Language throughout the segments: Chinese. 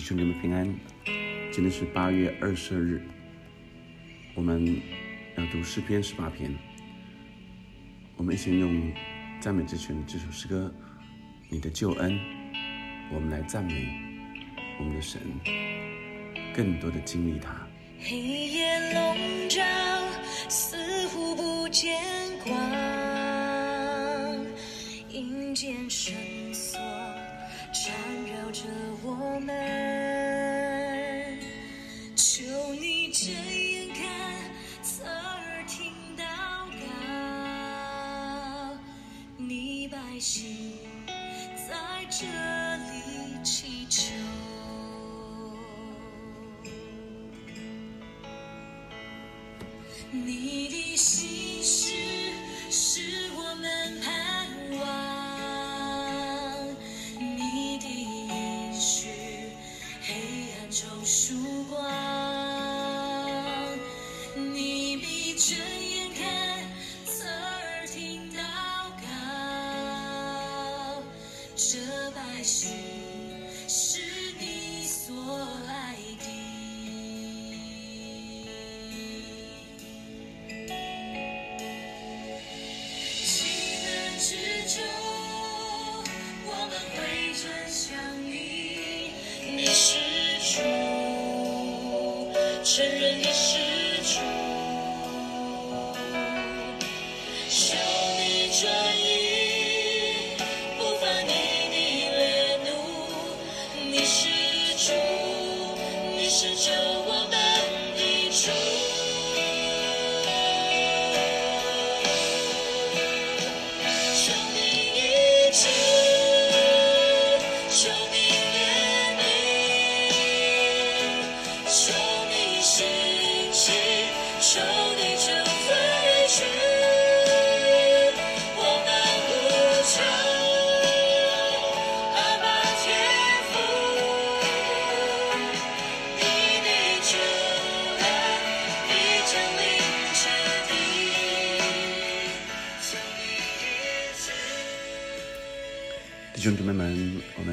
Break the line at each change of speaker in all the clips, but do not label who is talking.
兄弟们平安，今天是八月二十二日，我们要读诗篇十八篇。我们一起用赞美之泉的这首诗歌《你的救恩》，我们来赞美我们的神，更多的经历他。
黑夜笼罩，似乎不见光，阴间绳索缠绕着我们，求你睁眼看，侧耳听祷告，你百姓在这里祈求。你的心事是这百姓是你所爱的。极难之中，我们会转向你，你是主，承认你是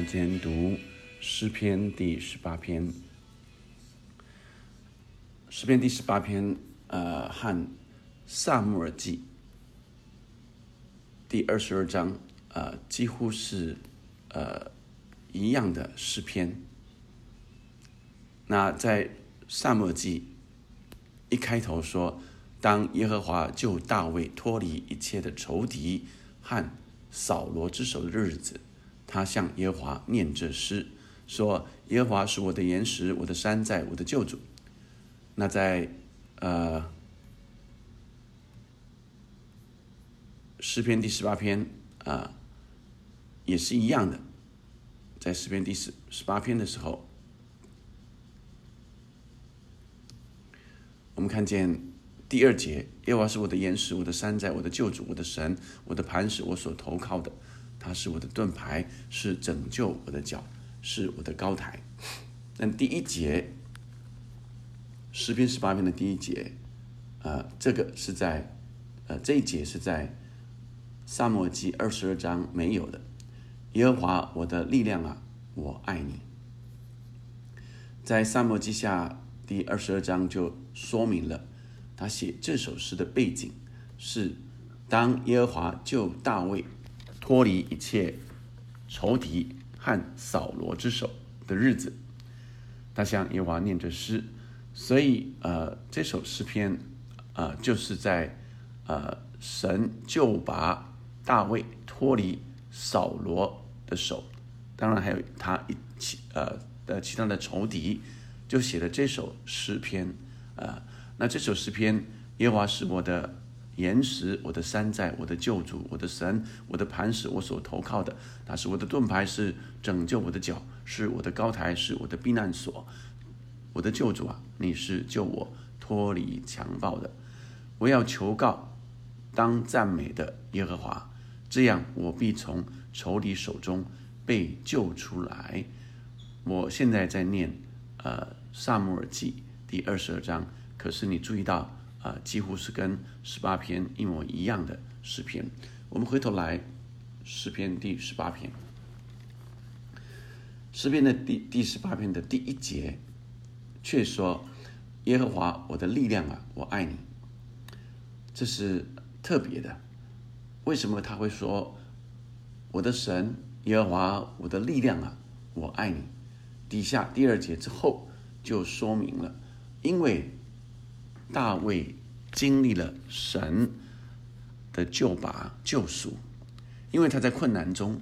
天
读诗篇第十八篇。诗篇第十八篇，呃，和萨穆尔记第二十二章，呃，几乎是呃一样的诗篇。那在萨母耳记一开头说，当耶和华救大卫脱离一切的仇敌和扫罗之手的日子，他向耶和华念这诗，说：“耶和华是我的岩石，我的山寨，我的救主。”那在呃诗篇第十八篇啊、也是一样的，在诗篇第十十八篇的时候，我们看见第二节，耶和华是我的岩石，我的山寨，我的救主，我的神，我的磐石，我所投靠的，他是我的盾牌，是拯救我的脚，是我的高台。但第一节，十篇十八篇的第一节，呃，这个是在，呃，这一节是在萨摩记二十二章没有的。耶和华我的力量啊，我爱你。在萨摩记下第二十二章就说明了，他写这首诗的背景是当耶和华救大卫脱离一切仇敌和扫罗之手的日子，他向耶和华念着诗，所以呃这首诗篇呃就是在呃神救拔大卫脱离扫罗的手，当然还有他一起呃的其他的仇敌，就写了这首诗篇。呃，那这首诗篇，耶和华是我的岩石，我的山寨，我的救主，我的神，我的磐石，我所投靠的，他是我的盾牌，是拯救我的脚，是我的高台，是我的避难所。我的救主啊，你是救我脱离强暴的，我要求告当赞美的耶和华，这样我必从仇敌手中被救出来。我现在在念呃萨姆尔记第二十二章，可是你注意到啊、几乎是跟十八篇一模一样的诗篇。我们回头来诗篇第十八篇，诗篇的第第十八篇的第一节，却说：“耶和华我的力量啊，我爱你。”这是特别的。为什么他会说：“我的神耶和华我的力量啊，我爱你？”底下第二节之后就说明了，因为大卫经历了神的救拔救赎，因为他在困难中，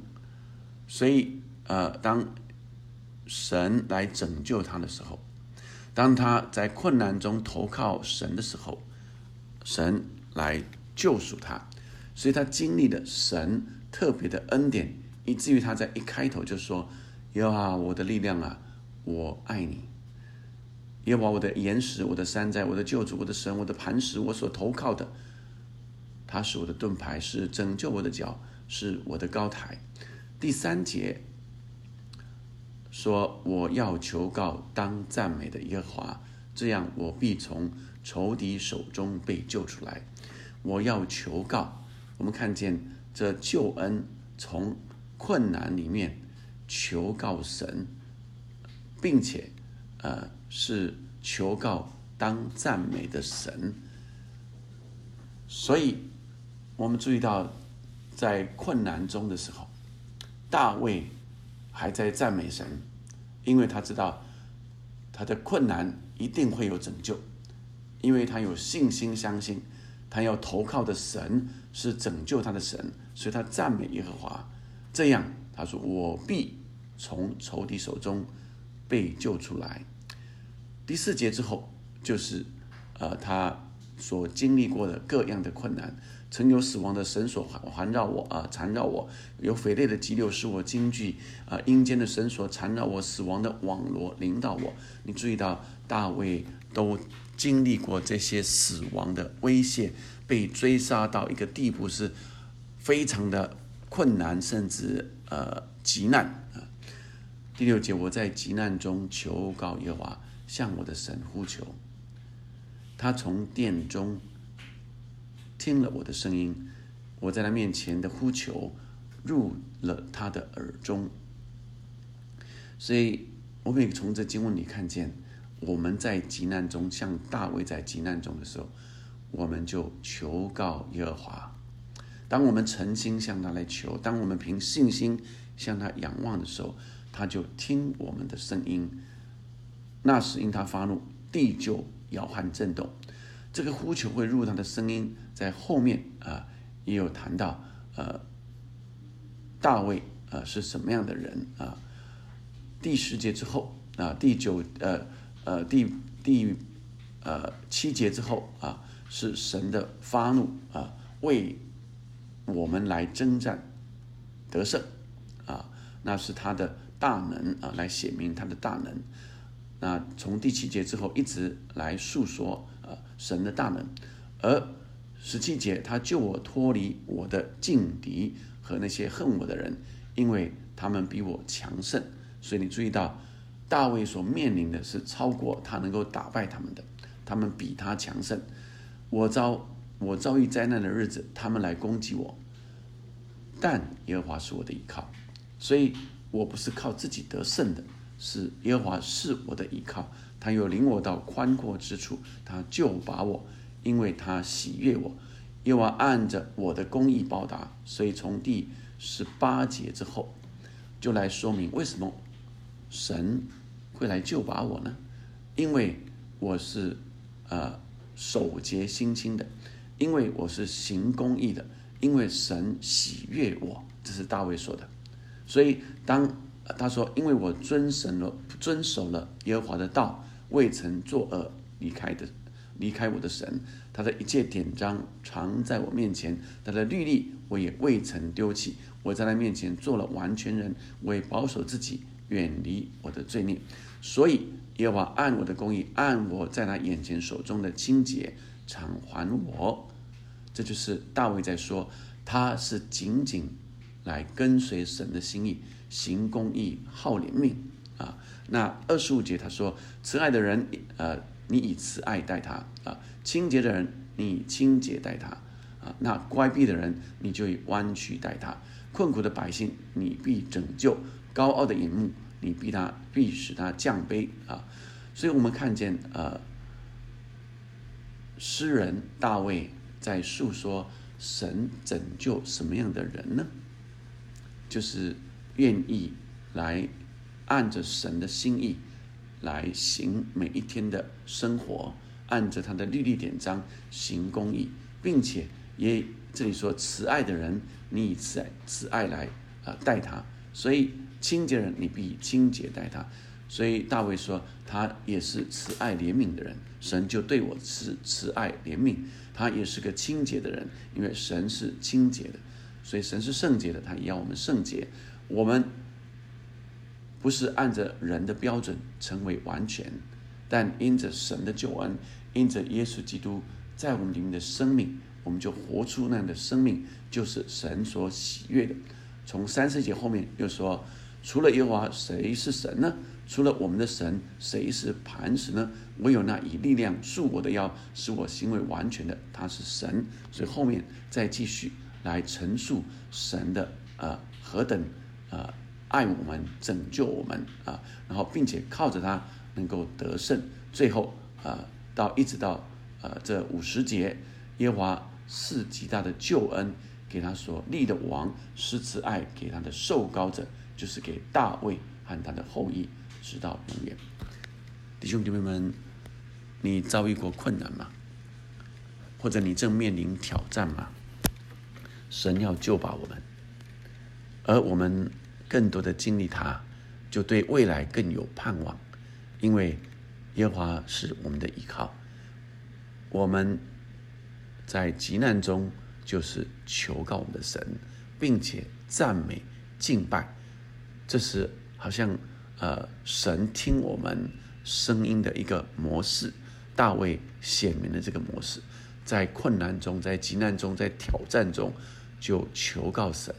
所以呃，当神来拯救他的时候，当他在困难中投靠神的时候，神来救赎他，所以他经历了神特别的恩典，以至于他在一开头就说。耶和华我的力量啊，我爱你。耶和华我的岩石，我的山寨，我的救主，我的神，我的磐石，我所投靠的。他是我的盾牌，是拯救我的脚，是我的高台。第三节说：“我要求告当赞美的耶和华，这样我必从仇敌手中被救出来。”我要求告，我们看见这救恩从困难里面。求告神，并且，呃，是求告当赞美的神。所以，我们注意到，在困难中的时候，大卫还在赞美神，因为他知道他的困难一定会有拯救，因为他有信心相信他要投靠的神是拯救他的神，所以他赞美耶和华。这样。他说：“我必从仇敌手中被救出来。”第四节之后，就是呃，他所经历过的各样的困难，曾有死亡的绳索环环绕我啊，缠绕我；有匪类的急流使我惊惧啊，阴间的绳索缠绕我，死亡的网罗领导我。你注意到大卫都经历过这些死亡的威胁，被追杀到一个地步，是非常的困难，甚至。呃，急难啊！第六节，我在急难中求告耶和华，向我的神呼求。他从殿中听了我的声音，我在他面前的呼求入了他的耳中。所以，我们也从这经文里看见，我们在急难中，像大卫在急难中的时候，我们就求告耶和华。当我们诚心向他来求，当我们凭信心向他仰望的时候，他就听我们的声音。那时因他发怒，地就摇撼震动。这个呼求会入他的声音，在后面啊也有谈到，呃，大卫呃是什么样的人啊？第十节之后啊，第九呃呃第第呃七节之后啊，是神的发怒啊为。我们来征战得胜啊，那是他的大能啊，来显明他的大能。那从第七节之后一直来诉说啊神的大能，而十七节他救我脱离我的劲敌和那些恨我的人，因为他们比我强盛。所以你注意到大卫所面临的是超过他能够打败他们的，他们比他强盛。我遭。我遭遇灾难的日子，他们来攻击我，但耶和华是我的依靠，所以我不是靠自己得胜的，是耶和华是我的依靠。他又领我到宽阔之处，他救拔我，因为他喜悦我，耶和华按着我的公义报答。所以从第十八节之后，就来说明为什么神会来救拔我呢？因为我是呃守节心清的。因为我是行公义的，因为神喜悦我，这是大卫说的。所以当他说：“因为我遵神了，遵守了耶和华的道，未曾作恶，离开的，离开我的神，他的一切典章常在我面前，他的律例我也未曾丢弃。我在他面前做了完全人，我也保守自己，远离我的罪孽。所以耶和华按我的公义，按我在他眼前手中的清洁。”偿还我，这就是大卫在说，他是仅仅来跟随神的心意，行公义，好怜悯啊。那二十五节他说，慈爱的人，呃，你以慈爱待他啊；清洁的人，你以清洁待他啊；那乖僻的人，你就以弯曲待他；困苦的百姓，你必拯救；高傲的眼目，你必他必使他降卑啊。所以我们看见呃，诗人大卫在诉说神拯救什么样的人呢？就是愿意来按着神的心意来行每一天的生活，按着他的律例典章行公义，并且也这里说慈爱的人，你以慈爱慈爱来啊待他，所以清洁人你必以清洁待他。所以大卫说他也是慈爱怜悯的人，神就对我慈慈爱怜悯，他也是个清洁的人，因为神是清洁的。所以神是圣洁的，他也要我们圣洁。我们不是按着人的标准成为完全，但因着神的救恩，因着耶稣基督在我们里面的生命，我们就活出那样的生命，就是神所喜悦的。从三十节后面又说，除了耶和华，谁是神呢？除了我们的神，谁是磐石呢？唯有那以力量束我的腰，使我行为完全的，他是神。所以后面再继续。来陈述神的呃何等呃爱我们拯救我们啊，然后并且靠着他能够得胜，最后呃到一直到呃这五十节，耶和华是极大的救恩，给他所立的王施慈爱给他的受膏者，就是给大卫和他的后裔，直到永远。弟兄姐妹们，你遭遇过困难吗？或者你正面临挑战吗？神要救拔我们，而我们更多的经历它，就对未来更有盼望，因为耶和华是我们的依靠。我们在急难中就是求告我们的神，并且赞美敬拜，这是好像呃神听我们声音的一个模式。大卫显明了这个模式。在困难中，在急难中，在挑战中，就求告神。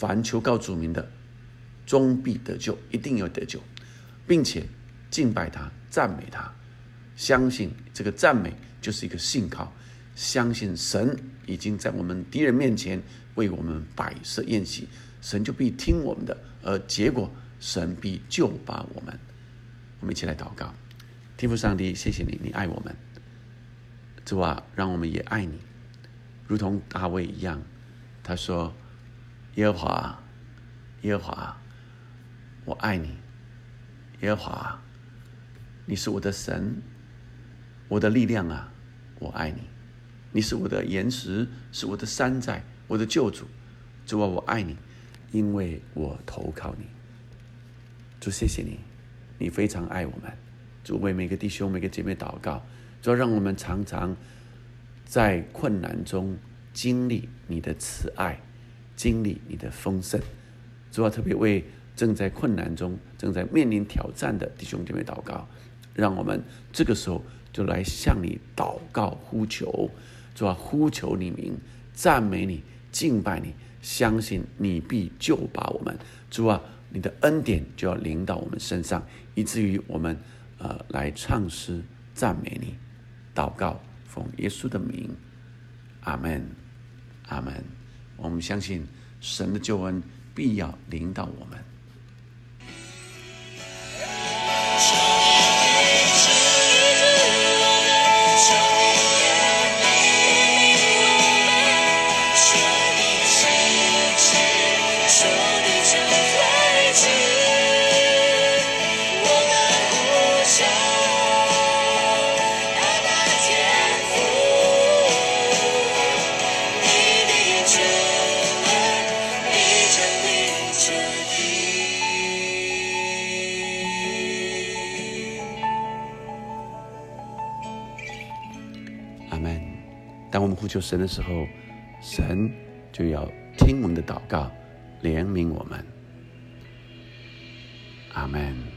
凡求告主名的，终必得救，一定要得救，并且敬拜他，赞美他，相信这个赞美就是一个信靠，相信神已经在我们敌人面前为我们摆设宴席，神就必听我们的，而结果神必救拔我们。我们一起来祷告，天父上帝，谢谢你，你爱我们。主啊，让我们也爱你，如同大卫一样。他说：“耶和华，耶和华，我爱你。耶和华，你是我的神，我的力量啊！我爱你，你是我的岩石，是我的山寨，我的救主。主啊，我爱你，因为我投靠你。主，谢谢你，你非常爱我们。主为每个弟兄、每个姐妹祷告。”主要让我们常常在困难中经历你的慈爱，经历你的丰盛。主要特别为正在困难中、正在面临挑战的弟兄姐妹祷告，让我们这个时候就来向你祷告呼求，主要呼求你名，赞美你，敬拜你，相信你必救拔我们。主啊，你的恩典就要临到我们身上，以至于我们呃来唱诗赞美你。祷告，奉耶稣的名，阿门，阿门。我们相信神的救恩必要临到我们。求神的时候，神就要听我们的祷告，怜悯我们。阿门。